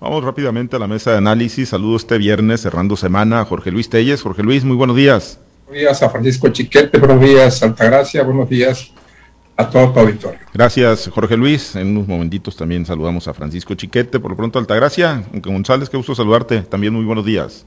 Vamos rápidamente a la mesa de análisis. Saludo este viernes, cerrando semana, a Jorge Luis Telles. Jorge Luis, muy buenos días. Buenos días a Francisco Chiquete, buenos días Altagracia, buenos días a todo tu auditorio. Gracias, Jorge Luis. En unos momentitos también saludamos a Francisco Chiquete. Por lo pronto, Altagracia. González, qué gusto saludarte. También muy buenos días.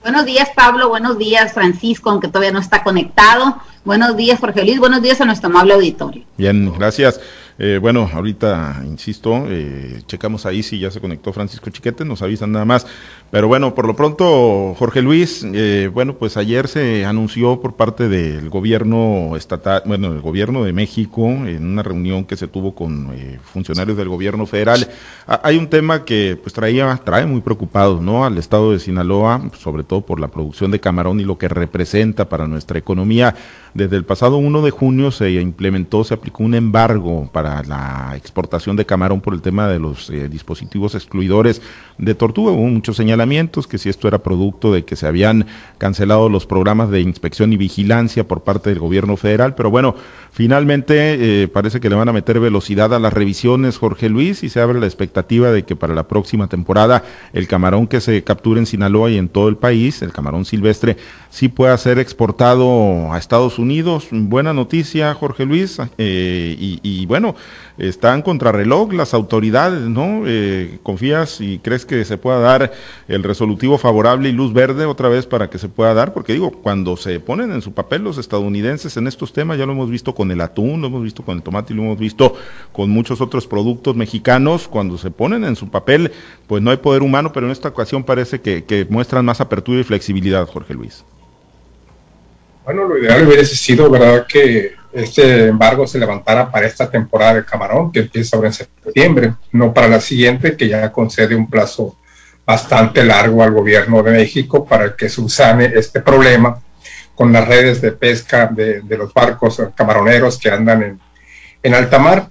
Buenos días, Pablo. Buenos días, Francisco, aunque todavía no está conectado. Buenos días, Jorge Luis. Buenos días a nuestro amable auditorio. Bien, gracias. Eh, bueno, ahorita, insisto, eh, checamos ahí si ya se conectó Francisco Chiquete, nos avisan nada más. Pero bueno, por lo pronto, Jorge Luis, eh, bueno, pues ayer se anunció por parte del gobierno estatal, bueno, el gobierno de México, en una reunión que se tuvo con funcionarios del gobierno federal, hay un tema que pues traía, trae muy preocupado, ¿no? Al estado de Sinaloa, sobre todo por la producción de camarón y lo que representa para nuestra economía. Desde el pasado 1 de junio se implementó, se aplicó un embargo para la exportación de camarón por el tema de los eh, dispositivos excluidores de tortuga. Hubo muchos señalamientos que si esto era producto de que se habían cancelado los programas de inspección y vigilancia por parte del gobierno federal, pero bueno, finalmente eh, parece que le van a meter velocidad a las revisiones, Jorge Luis, y se abre la expectativa de que para la próxima temporada el camarón que se capture en Sinaloa y en todo el país, el camarón silvestre, sí pueda ser exportado a Estados Unidos. Buena noticia, Jorge Luis. Eh, y, bueno, están contrarreloj las autoridades, ¿no? Eh, ¿Confías y crees que se pueda dar el resolutivo favorable y luz verde otra vez para que se pueda dar? Porque digo, cuando se ponen en su papel los estadounidenses en estos temas, ya lo hemos visto con el atún, lo hemos visto con el tomate y lo hemos visto con muchos otros productos mexicanos, cuando se ponen en su papel, pues no hay poder humano, pero en esta ocasión parece que, que muestran más apertura y flexibilidad, Jorge Luis. Bueno, lo ideal hubiese sido, ¿verdad?, que este embargo se levantara para esta temporada de camarón, que empieza ahora en septiembre, no para la siguiente, que ya concede un plazo bastante largo al gobierno de México para que subsane este problema con las redes de pesca de, los barcos camaroneros que andan en, en alta mar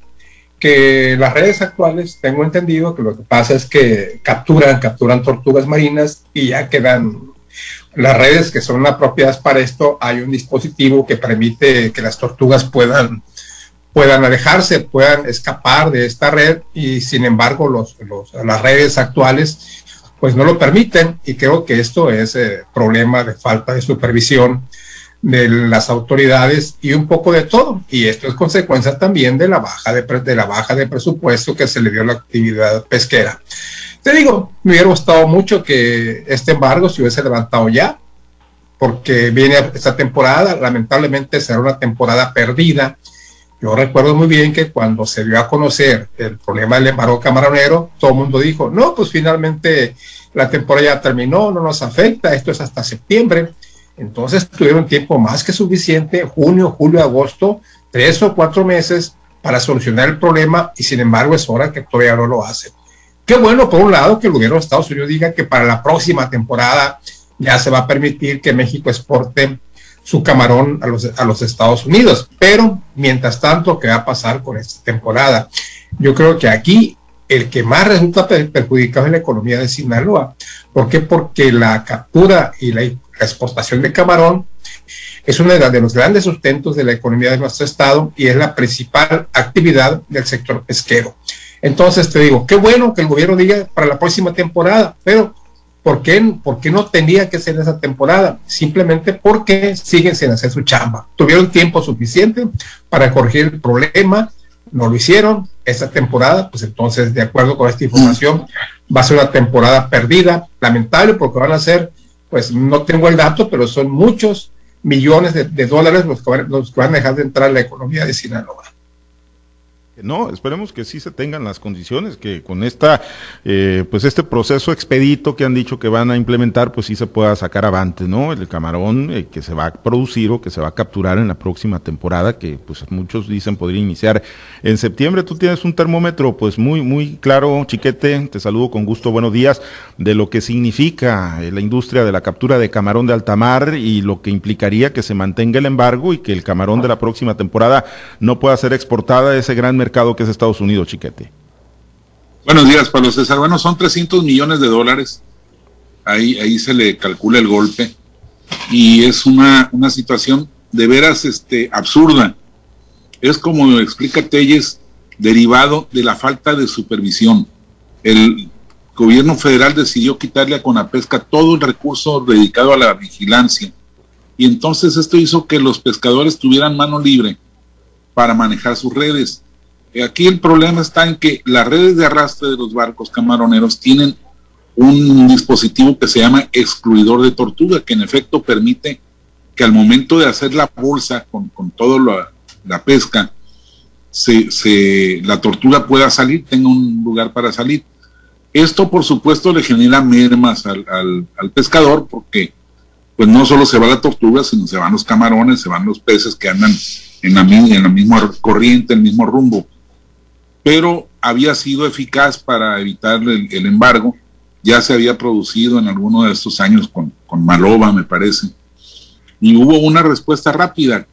que las redes actuales, tengo entendido que lo que pasa es que capturan, capturan tortugas marinas y ya quedan las redes que son apropiadas para esto, hay un dispositivo que permite que las tortugas puedan, puedan alejarse, puedan escapar de esta red y sin embargo los, las redes actuales pues no lo permiten y creo que esto es eh, problema de falta de supervisión de las autoridades y un poco de todo. Y esto es consecuencia también de la baja de, de la baja de presupuesto que se le dio a la actividad pesquera. Te digo, me hubiera gustado mucho que este embargo se hubiese levantado ya, porque viene esta temporada, lamentablemente será una temporada perdida. Yo recuerdo muy bien que cuando se dio a conocer el problema del embargo camaronero, todo el mundo dijo, no, pues finalmente la temporada ya terminó, no nos afecta, esto es hasta septiembre. Entonces tuvieron tiempo más que suficiente, junio, julio, agosto, tres o cuatro meses para solucionar el problema y sin embargo es hora que todavía no lo hacen. Qué bueno, por un lado, que el gobierno de Estados Unidos diga que para la próxima temporada ya se va a permitir que México exporte su camarón a los, Estados Unidos. Pero, mientras tanto, ¿qué va a pasar con esta temporada? Yo creo que aquí el que más resulta perjudicado es la economía de Sinaloa. ¿Por qué? Porque la captura y la exportación de camarón es uno de los grandes sustentos de la economía de nuestro estado y es la principal actividad del sector pesquero. Entonces te digo, qué bueno que el gobierno diga para la próxima temporada, pero ¿por qué, ¿por qué no tenía que ser esa temporada? Simplemente porque siguen sin hacer su chamba. Tuvieron tiempo suficiente para corregir el problema, no lo hicieron. Esta temporada, pues entonces, de acuerdo con esta información, va a ser una temporada perdida, lamentable, porque van a ser, pues no tengo el dato, pero son muchos millones de, dólares los que, van, los que van a dejar de entrar en la economía de Sinaloa. No, esperemos que sí se tengan las condiciones, que con esta, eh, pues este proceso expedito que han dicho que van a implementar, pues sí se pueda sacar avante, ¿no? El camarón eh, que se va a producir o que se va a capturar en la próxima temporada, que pues muchos dicen podría iniciar en septiembre. Tú tienes un termómetro, pues muy, muy claro, chiquete, te saludo con gusto, buenos días, de lo que significa eh, la industria de la captura de camarón de alta mar y lo que implicaría que se mantenga el embargo y que el camarón de la próxima temporada no pueda ser exportada a ese gran mercado mercado que es Estados Unidos, Chiquete. Buenos días, Pablo César. Bueno, son 300 millones de dólares. Ahí, ahí se le calcula el golpe. Y es una, una situación de veras este, absurda. Es como explica Telles, derivado de la falta de supervisión. El, gobierno federal decidió quitarle a Conapesca todo el recurso dedicado a la vigilancia. Y entonces esto hizo que los pescadores tuvieran mano libre para manejar sus redes. Aquí el problema está en que las redes de arrastre de los barcos camaroneros tienen un dispositivo que se llama excluidor de tortuga, que en efecto permite que al momento de hacer la bolsa con, con toda la, pesca, se, la tortuga pueda salir, tenga un lugar para salir. Esto, por supuesto, le genera mermas al, al, pescador porque pues no solo se va la tortuga, sino se van los camarones, se van los peces que andan en la, en la misma corriente, el mismo rumbo. Pero había sido eficaz para evitar el, el embargo ya se había producido en alguno de estos años con, con Maloba, me parece, y hubo una respuesta rápida.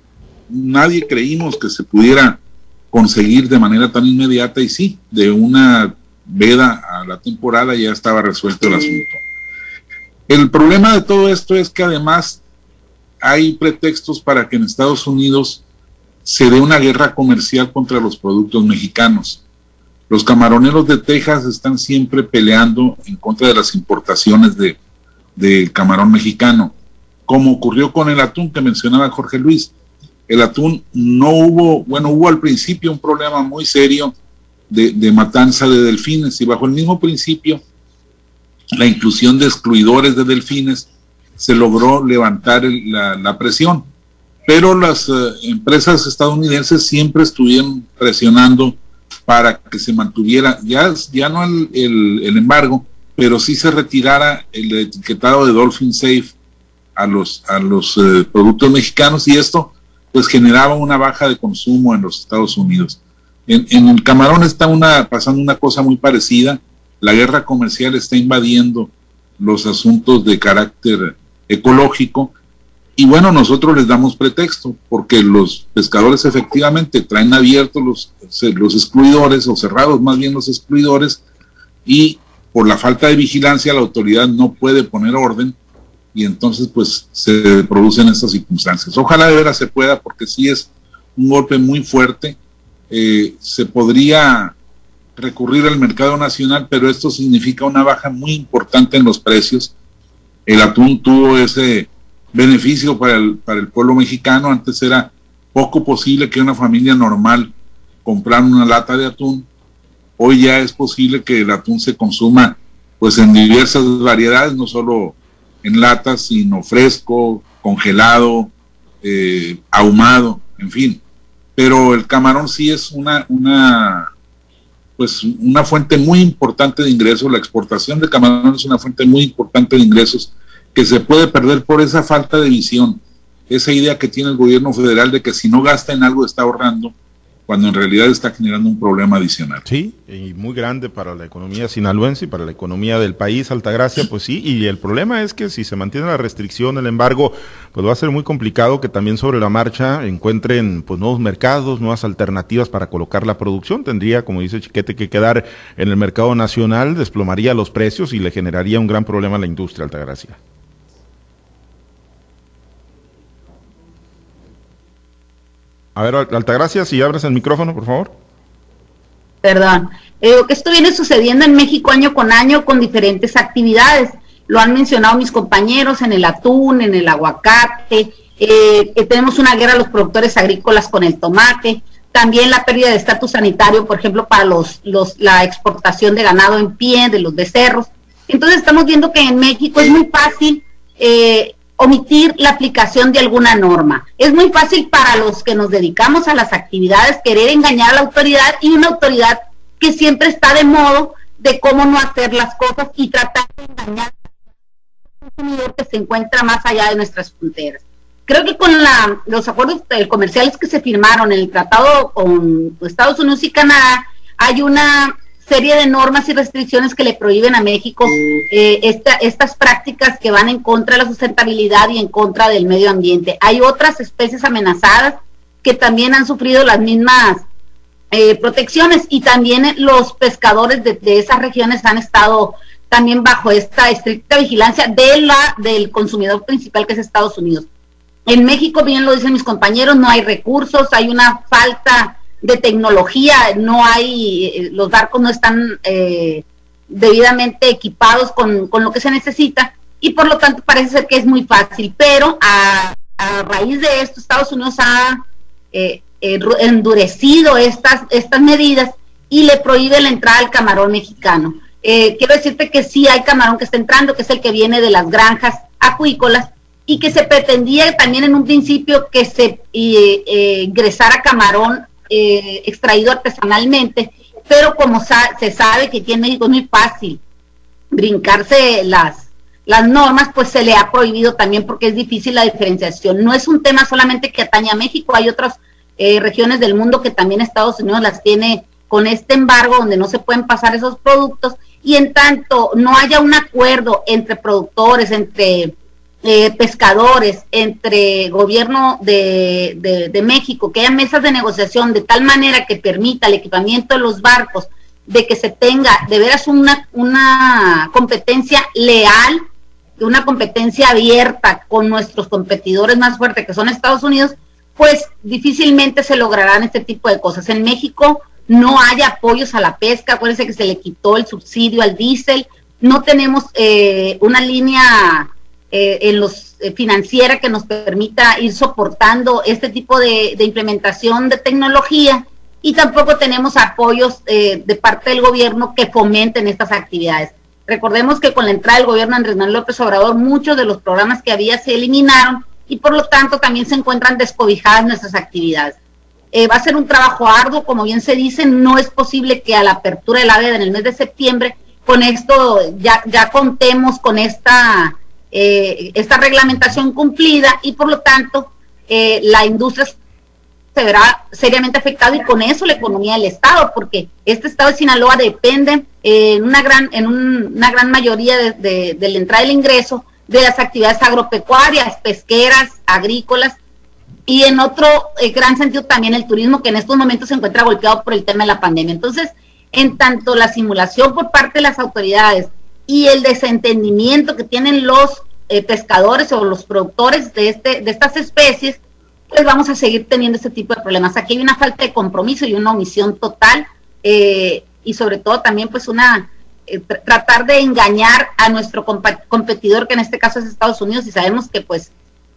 Nadie creímos que se pudiera conseguir de manera tan inmediata y sí, de una veda a la temporada ya estaba resuelto el asunto. El problema de todo esto es que además hay pretextos para que en Estados Unidos se dé una guerra comercial contra los productos mexicanos. Los camaroneros de Texas están siempre peleando en contra de las importaciones de, del camarón mexicano, como ocurrió con el atún que mencionaba Jorge Luis. El atún no hubo, bueno, hubo al principio un problema muy serio de, matanza de delfines y bajo el mismo principio, la inclusión de excluidores de delfines se logró levantar la, presión. Pero las eh, empresas estadounidenses siempre estuvieron presionando para que se mantuviera, ya, ya no el, el, embargo, pero sí se retirara el etiquetado de Dolphin Safe a los, a los eh, productos mexicanos y esto pues generaba una baja de consumo en los Estados Unidos. En, en el camarón está una, pasando una cosa muy parecida, la guerra comercial está invadiendo los asuntos de carácter ecológico y bueno, nosotros les damos pretexto, porque los pescadores efectivamente traen abiertos los, los excluidores, o cerrados más bien los excluidores, y por la falta de vigilancia la autoridad no puede poner orden, y entonces pues se producen estas circunstancias. Ojalá de veras se pueda, porque sí es un golpe muy fuerte. Eh, se podría recurrir al mercado nacional, pero esto significa una baja muy importante en los precios. El atún tuvo ese beneficio para el, para el pueblo mexicano. Antes era poco posible que una familia normal comprara una lata de atún. Hoy ya es posible que el atún se consuma pues en diversas variedades, no solo en latas, sino fresco, congelado, eh, ahumado, en fin. Pero el camarón sí es una, una, pues una fuente muy importante de ingresos. La exportación de camarón es una fuente muy importante de ingresos que se puede perder por esa falta de visión, esa idea que tiene el gobierno federal de que si no gasta en algo está ahorrando, cuando en realidad está generando un problema adicional. Sí, y muy grande para la economía sinaloense y para la economía del país, Altagracia, pues sí, y el problema es que si se mantiene la restricción, el embargo, pues va a ser muy complicado que también sobre la marcha encuentren pues nuevos mercados, nuevas alternativas para colocar la producción. Tendría, como dice Chiquete, que quedar en el mercado nacional, desplomaría los precios y le generaría un gran problema a la industria, Altagracia. A ver, Altagracia, si abres el micrófono, por favor. Perdón. Eh, esto viene sucediendo en México año con año con diferentes actividades. Lo han mencionado mis compañeros en el atún, en el aguacate. Eh, tenemos una guerra a los productores agrícolas con el tomate. También la pérdida de estatus sanitario, por ejemplo, para los, los, la exportación de ganado en pie, de los becerros. Entonces estamos viendo que en México es muy fácil eh, omitir la aplicación de alguna norma. Es muy fácil para los que nos dedicamos a las actividades querer engañar a la autoridad y una autoridad que siempre está de modo de cómo no hacer las cosas y tratar de engañar al consumidor que se encuentra más allá de nuestras fronteras. Creo que con la, los acuerdos comerciales que se firmaron en el tratado con Estados Unidos y Canadá, hay una serie de normas y restricciones que le prohíben a México eh, estas prácticas que van en contra de la sustentabilidad y en contra del medio ambiente. Hay otras especies amenazadas que también han sufrido las mismas eh, protecciones y también los pescadores de, esas regiones han estado también bajo esta estricta vigilancia de la del consumidor principal que es Estados Unidos. En México, bien lo dicen mis compañeros, no hay recursos, hay una falta de tecnología, no hay, eh, los barcos no están, eh, debidamente equipados con, con, lo que se necesita y por lo tanto parece ser que es muy fácil, pero a, raíz de esto Estados Unidos ha eh, eh, endurecido estas, estas medidas y le prohíbe la entrada al camarón mexicano. Eh, quiero decirte que sí hay camarón que está entrando, que es el que viene de las granjas acuícolas y que se pretendía también en un principio que se ingresara camarón extraído artesanalmente, pero como se sabe que aquí en México es muy fácil brincarse las, las normas, pues se le ha prohibido también porque es difícil la diferenciación. No es un tema solamente que atañe a México, hay otras eh, regiones del mundo que también Estados Unidos las tiene con este embargo donde no se pueden pasar esos productos y en tanto no haya un acuerdo entre productores, entre eh, pescadores, entre gobierno de, México, que haya mesas de negociación de tal manera que permita el equipamiento de los barcos, de que se tenga de veras una, una competencia leal una competencia abierta con nuestros competidores más fuertes, que son Estados Unidos, pues difícilmente se lograrán este tipo de cosas. En México no hay apoyos a la pesca, acuérdense que se le quitó el subsidio al diésel, no tenemos eh, una línea eh, en los eh, financiera que nos permita ir soportando este tipo de, implementación de tecnología y tampoco tenemos apoyos de parte del gobierno que fomenten estas actividades. Recordemos que con la entrada del gobierno Andrés Manuel López Obrador, muchos de los programas que había se eliminaron y por lo tanto también se encuentran descobijadas nuestras actividades. Eh, va a ser un trabajo arduo, como bien se dice, no es posible que a la apertura de la veda en el mes de septiembre con esto ya, ya contemos con esta, eh, esta reglamentación cumplida y por lo tanto eh, la industria se verá seriamente afectado y con eso la economía del Estado, porque este Estado de Sinaloa depende en una gran, en una gran mayoría de, la entrada del ingreso de las actividades agropecuarias, pesqueras, agrícolas y en otro eh, gran sentido también el turismo que en estos momentos se encuentra golpeado por el tema de la pandemia. Entonces, en tanto la simulación por parte de las autoridades y el desentendimiento que tienen los eh, pescadores o los productores de, este, de estas especies, pues vamos a seguir teniendo este tipo de problemas. Aquí hay una falta de compromiso y una omisión total eh, y sobre todo también pues una eh, tratar de engañar a nuestro competidor que en este caso es Estados Unidos y sabemos que pues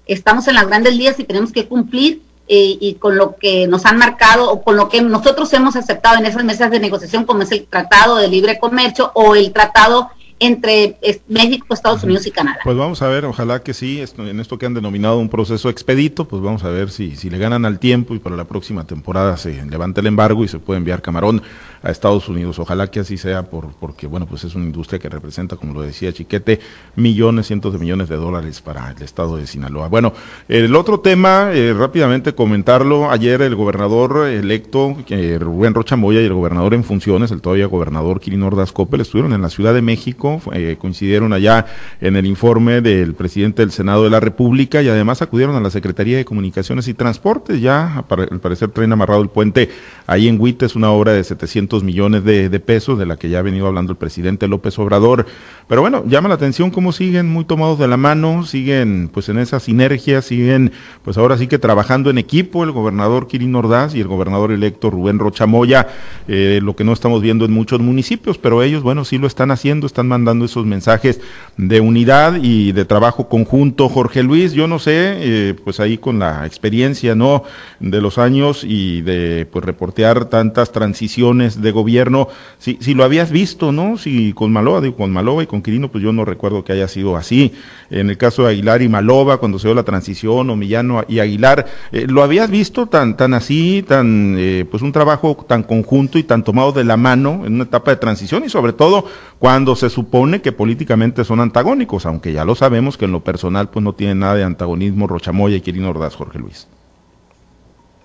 estamos en las grandes ligas y tenemos que cumplir eh, y con lo que nos han marcado o con lo que nosotros hemos aceptado en esas mesas de negociación como es el Tratado de Libre Comercio o el Tratado entre México, Estados Unidos y Canadá. Pues vamos a ver, ojalá que sí, en esto que han denominado un proceso expedito, pues vamos a ver si, si le ganan al tiempo y para la próxima temporada se levanta el embargo y se puede enviar camarón a Estados Unidos. Ojalá que así sea, por, porque bueno, pues es una industria que representa, como lo decía Chiquete, millones, cientos de millones de dólares para el estado de Sinaloa. Bueno, el otro tema, eh, rápidamente comentarlo, ayer el gobernador electo, eh, Rubén Rocha Moya, y el gobernador en funciones, el todavía gobernador Quirino Ordaz Coppel, estuvieron en la Ciudad de México, eh, coincidieron allá en el informe del presidente del Senado de la República y además acudieron a la Secretaría de Comunicaciones y Transportes, ya al parecer traen amarrado el puente ahí en Huite, es una obra de 700 millones de, pesos, de la que ya ha venido hablando el presidente López Obrador. Pero bueno, llama la atención cómo siguen muy tomados de la mano, siguen pues en esa sinergia, siguen pues ahora sí que trabajando en equipo el gobernador Kirin Ordaz y el gobernador electo Rubén Rochamoya, eh, lo que no estamos viendo en muchos municipios, pero ellos, bueno, sí lo están haciendo, están mandando esos mensajes de unidad y de trabajo conjunto. Jorge Luis, yo no sé, eh, pues ahí con la experiencia, ¿no? De los años y de pues reportear tantas transiciones de gobierno, si, si lo habías visto, ¿no? Si con Maloba, digo, con Maloba y con Quirino, pues yo no recuerdo que haya sido así. En el caso de Aguilar y Maloba, cuando se dio la transición, o Millano y Aguilar, eh, ¿lo habías visto tan, tan así, tan, eh, pues un trabajo tan conjunto y tan tomado de la mano en una etapa de transición y sobre todo cuando se supone que políticamente son antagónicos, aunque ya lo sabemos que en lo personal pues no tiene nada de antagonismo Rochamoya y Quirino Ordaz, Jorge Luis?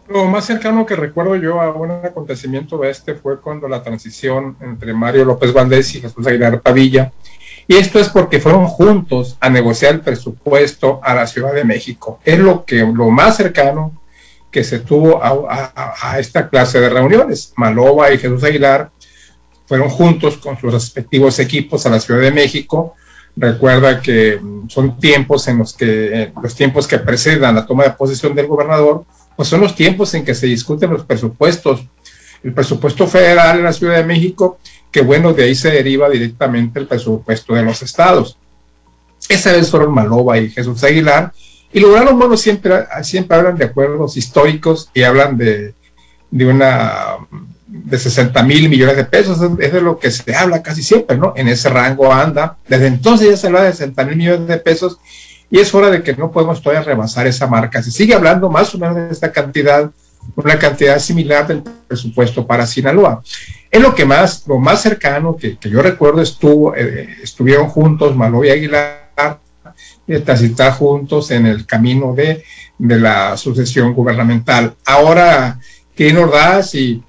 Lo más cercano que recuerdo yo a un acontecimiento de este fue cuando la transición entre Mario López Valdés y Jesús Aguilar Padilla. Y esto es porque fueron juntos a negociar el presupuesto a la Ciudad de México. Es lo que lo más cercano que se tuvo a, esta clase de reuniones. Maloba y Jesús Aguilar fueron juntos con sus respectivos equipos a la Ciudad de México. Recuerda que son tiempos en los que eh, los tiempos que precedan la toma de posesión del gobernador pues son los tiempos en que se discuten los presupuestos. El presupuesto federal en la Ciudad de México que bueno, de ahí se deriva directamente el presupuesto de los estados. Esa vez fueron Maloba y Jesús Aguilar, y lograron, bueno, siempre, siempre hablan de acuerdos históricos y hablan de, de una de 60 mil millones de pesos, es de lo que se habla casi siempre, ¿no? En ese rango anda. Desde entonces ya se habla de 60 mil millones de pesos y es hora de que no podemos todavía rebasar esa marca. Se sigue hablando más o menos de esta cantidad, una cantidad similar del presupuesto para Sinaloa. Es lo que más, lo más cercano que, yo recuerdo estuvo, eh, estuvieron juntos Malo y Aguilar, eh, transitar juntos en el camino de, de la sucesión gubernamental. Ahora, Kirin Ordaz y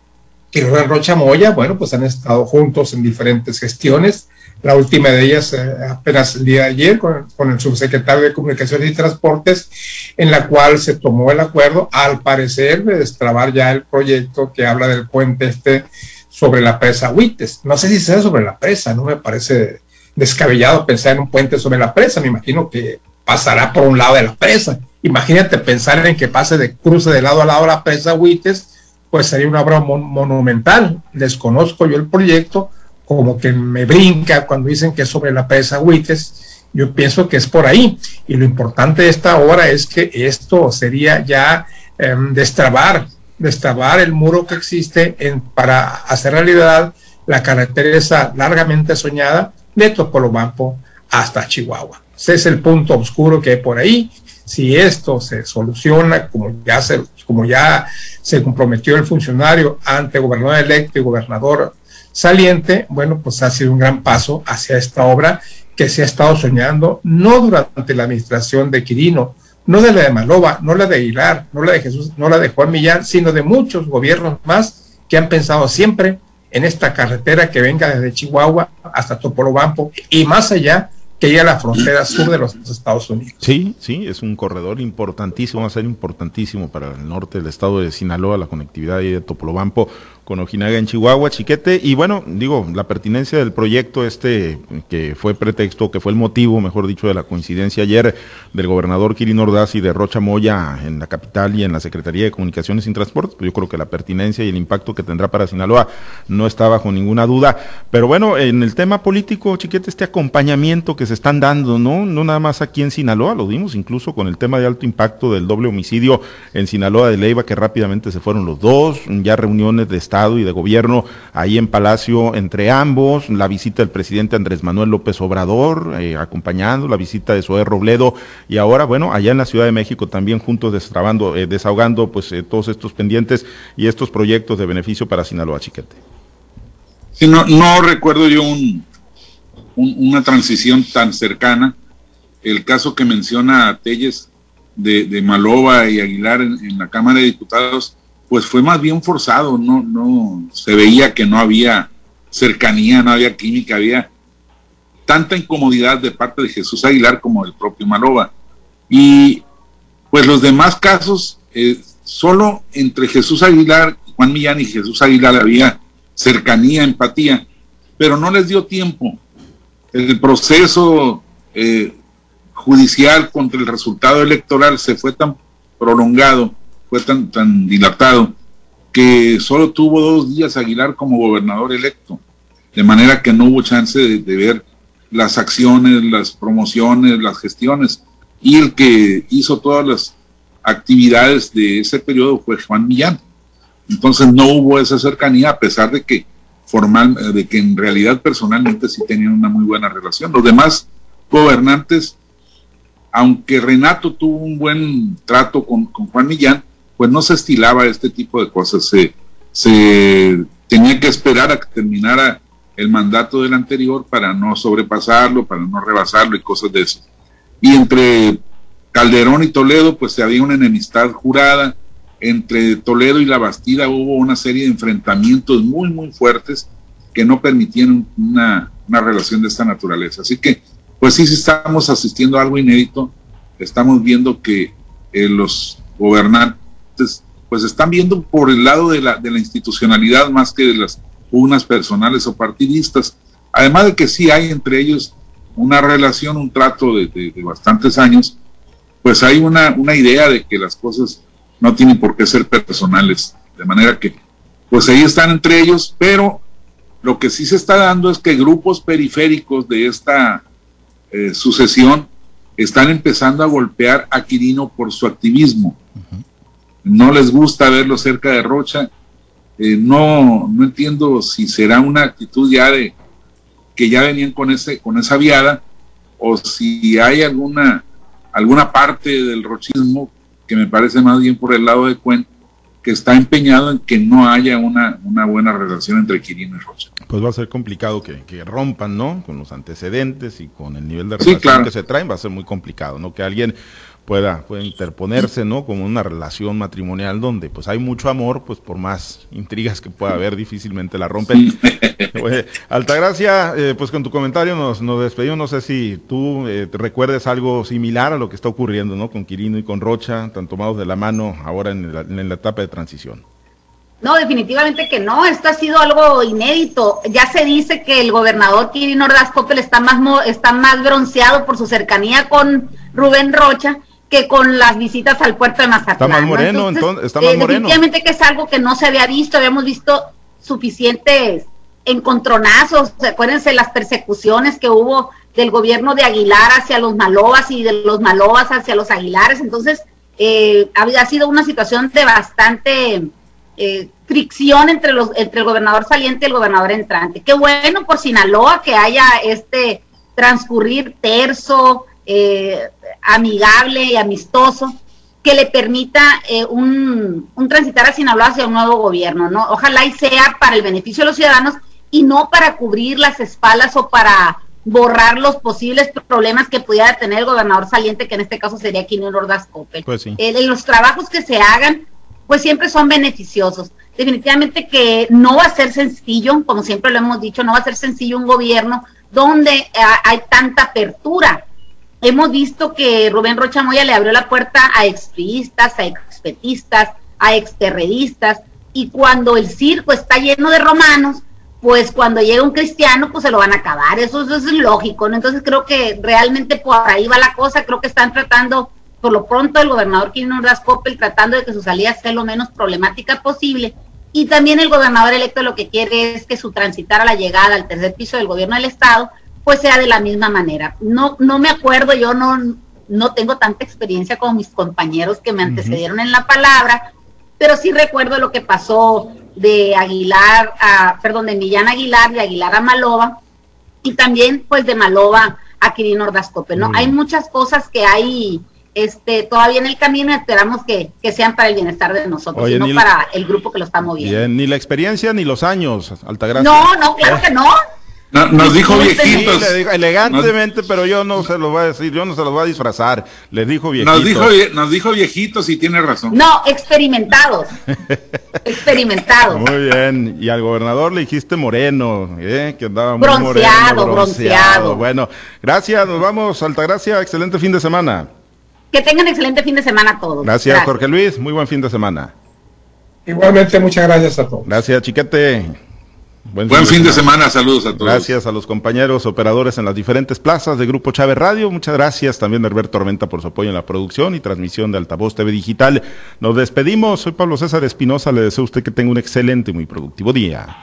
que Rocha Moya, bueno, pues han estado juntos en diferentes gestiones. La última de ellas eh, apenas el día de ayer con, con, el subsecretario de Comunicaciones y Transportes, en la cual se tomó el acuerdo, al parecer, de destrabar ya el proyecto que habla del puente este sobre la presa Huites. No sé si sea sobre la presa, no me parece descabellado pensar en un puente sobre la presa, me imagino que pasará por un lado de la presa. Imagínate pensar en que pase de cruce de lado a lado la presa Huites pues sería una obra monumental. Desconozco yo el proyecto, como que me brinca cuando dicen que es sobre la presa Huites. Yo pienso que es por ahí. Y lo importante de esta obra es que esto sería ya em, destrabar, destrabar el muro que existe para hacer realidad la carretera largamente soñada de Topolobampo hasta Chihuahua. Ese es el punto oscuro que hay por ahí si esto se soluciona, como ya se, como ya se comprometió el funcionario ante gobernador electo y gobernador saliente, bueno, pues ha sido un gran paso hacia esta obra que se ha estado soñando, no durante la administración de Quirino, no de la de Maloba, no la de Aguilar, no la de Jesús, no la de Juan Millán, sino de muchos gobiernos más que han pensado siempre en esta carretera que venga desde Chihuahua hasta Topolobampo y más allá que llega a la frontera sur de los Estados Unidos. Sí, sí, es un corredor importantísimo, va a ser importantísimo para el norte del estado de Sinaloa, la conectividad de Topolobampo con Ojinaga en Chihuahua, Chiquete, y bueno, digo, la pertinencia del proyecto este, que fue pretexto, que fue el motivo, mejor dicho, de la coincidencia ayer del gobernador Kirin Ordaz y de Rocha Moya en la capital y en la Secretaría de Comunicaciones y Transportes, pues yo creo que la pertinencia y el impacto que tendrá para Sinaloa no está bajo ninguna duda, pero bueno, en el tema político, Chiquete, este acompañamiento que se están dando, ¿no? No nada más aquí en Sinaloa, lo vimos incluso con el tema de alto impacto del doble homicidio en Sinaloa de Leiva, que rápidamente se fueron los dos, ya reuniones de Estado y de Gobierno ahí en Palacio entre ambos, la visita del presidente Andrés Manuel López Obrador eh, acompañando, la visita de Zoé Robledo y ahora, bueno, allá en la Ciudad de México también juntos destrabando, eh, desahogando pues eh, todos estos pendientes y estos proyectos de beneficio para Sinaloa Chiquete. No, no recuerdo yo un, una transición tan cercana. El caso que menciona Telles de, de Maloba y Aguilar en, la Cámara de Diputados, pues fue más bien forzado, no, no, se veía que no había cercanía, no había química, había tanta incomodidad de parte de Jesús Aguilar como del propio Maloba. Y pues los demás casos, eh, solo entre Jesús Aguilar, Juan Millán y Jesús Aguilar había cercanía, empatía, pero no les dio tiempo. El proceso eh, judicial contra el resultado electoral se fue tan prolongado fue tan, tan dilatado que solo tuvo dos días Aguilar como gobernador electo, de manera que no hubo chance de, ver las acciones, las promociones, las gestiones, y el que hizo todas las actividades de ese periodo fue Juan Millán. Entonces no hubo esa cercanía a pesar de que formal, de que en realidad personalmente sí tenían una muy buena relación. Los demás gobernantes, aunque Renato tuvo un buen trato con, con Juan Millán, pues no se estilaba este tipo de cosas. Se, se tenía que esperar a que terminara el mandato del anterior para no sobrepasarlo, para no rebasarlo y cosas de eso. Y entre Calderón y Toledo, pues había una enemistad jurada. Entre Toledo y la Bastida hubo una serie de enfrentamientos muy, muy fuertes que no permitían una, una relación de esta naturaleza. Así que, pues sí, sí estamos asistiendo a algo inédito. Estamos viendo que eh, los gobernantes pues están viendo por el lado de la, de la institucionalidad más que de las unas personales o partidistas. Además de que sí hay entre ellos una relación, un trato de, bastantes años, pues hay una, una idea de que las cosas no tienen por qué ser personales. De manera que, pues ahí están entre ellos, pero Lo que sí se está dando es que grupos periféricos de esta eh, sucesión están empezando a golpear a Quirino por su activismo. No les gusta verlo cerca de Rocha. Eh, no, no entiendo si será una actitud ya de que ya venían con ese, con esa viada, o si hay alguna, alguna parte del rochismo que me parece más bien por el lado de Cuen, que está empeñado en que no haya una, una buena relación entre Quirino y Rocha. Pues va a ser complicado que, que rompan, ¿no? Con los antecedentes y con el nivel de relación que se traen, va a ser muy complicado, ¿no? Que alguien pueda, pueda interponerse, ¿no? Como una relación matrimonial donde pues hay mucho amor, pues por más intrigas que pueda haber, difícilmente la rompen. Altagracia, eh, pues con tu comentario nos, nos despedimos, no sé si tú eh, recuerdes algo similar a lo que está ocurriendo, ¿no? Con Quirino y con Rocha, tan tomados de la mano ahora en la, en la etapa de transición. No, definitivamente que no. Esto ha sido algo inédito. Ya se dice que el gobernador Quirino Ordaz Coppel está más, está más bronceado por su cercanía con Rubén Rocha que con las visitas al puerto de Mazatlán. Está más moreno, entonces, está más eh, moreno. Definitivamente que es algo que no se había visto, habíamos visto suficientes encontronazos, acuérdense las persecuciones que hubo del gobierno de Aguilar hacia los Malobas y de los Malobas hacia los Aguilares, entonces eh, había sido una situación de bastante eh, fricción entre los entre el gobernador saliente y el gobernador entrante. Qué bueno por Sinaloa que haya este transcurrir terso, eh, amigable y amistoso que le permita eh, un, un, transitar a Sinaloa hacia un nuevo gobierno, ¿no? Ojalá y sea para el beneficio de los ciudadanos y no para cubrir las espaldas o para borrar los posibles problemas que pudiera tener el gobernador saliente, que en este caso sería Quino Ordaz Coppel. Pues sí. eh, los trabajos que se hagan, pues siempre son beneficiosos. Definitivamente que no va a ser sencillo, como siempre lo hemos dicho, no va a ser sencillo un gobierno donde eh, hay tanta apertura hemos visto que Rubén Rocha Moya le abrió la puerta a expriistas, a expetistas, a exterredistas, y cuando el circo está lleno de romanos, pues cuando llega un cristiano, pues se lo van a acabar, eso, es lógico, ¿no? Entonces creo que realmente por ahí va la cosa, creo que están tratando, por lo pronto el gobernador Quirino Ordaz tratando de que su salida sea lo menos problemática posible, y también el gobernador electo lo que quiere es que su transitar a la llegada al tercer piso del gobierno del estado, pues sea de la misma manera. No, no me acuerdo, yo no, no tengo tanta experiencia como mis compañeros que me antecedieron en la palabra, pero sí recuerdo lo que pasó de Aguilar a, perdón, de Millán Aguilar, de Aguilar a Maloba, y también pues de Maloba a Quirino Ordazcope, ¿no? Hay muchas cosas que hay este, todavía en el camino esperamos que, que sean para el bienestar de nosotros, y no para el grupo que lo está moviendo. Bien, ni la experiencia ni los años, Altagracia. No, no, claro que no nos dijo viejitos. elegantemente, pero yo no se lo voy a decir, yo no se lo voy a disfrazar. Les dijo viejitos. Nos dijo, nos dijo viejitos y tiene razón. No, experimentados. experimentados. Muy bien. Y al gobernador le dijiste moreno, ¿eh? que andaba muy bronceado, moreno, bronceado. Bueno, gracias, nos vamos, Altagracia. Excelente fin de semana. Que tengan excelente fin de semana todos. Gracias, gracias. Jorge Luis. Muy buen fin de semana. Igualmente, muchas gracias a todos. Gracias, Chiquete. Buen, Buen fin, de, semana. saludos a todos. Gracias a los compañeros operadores en las diferentes plazas de Grupo Chávez Radio. Muchas gracias también a Herberto Tormenta por su apoyo en la producción y transmisión de Altavoz TV Digital. Nos despedimos. Soy Pablo César Espinosa. Le deseo a usted que tenga un excelente y muy productivo día.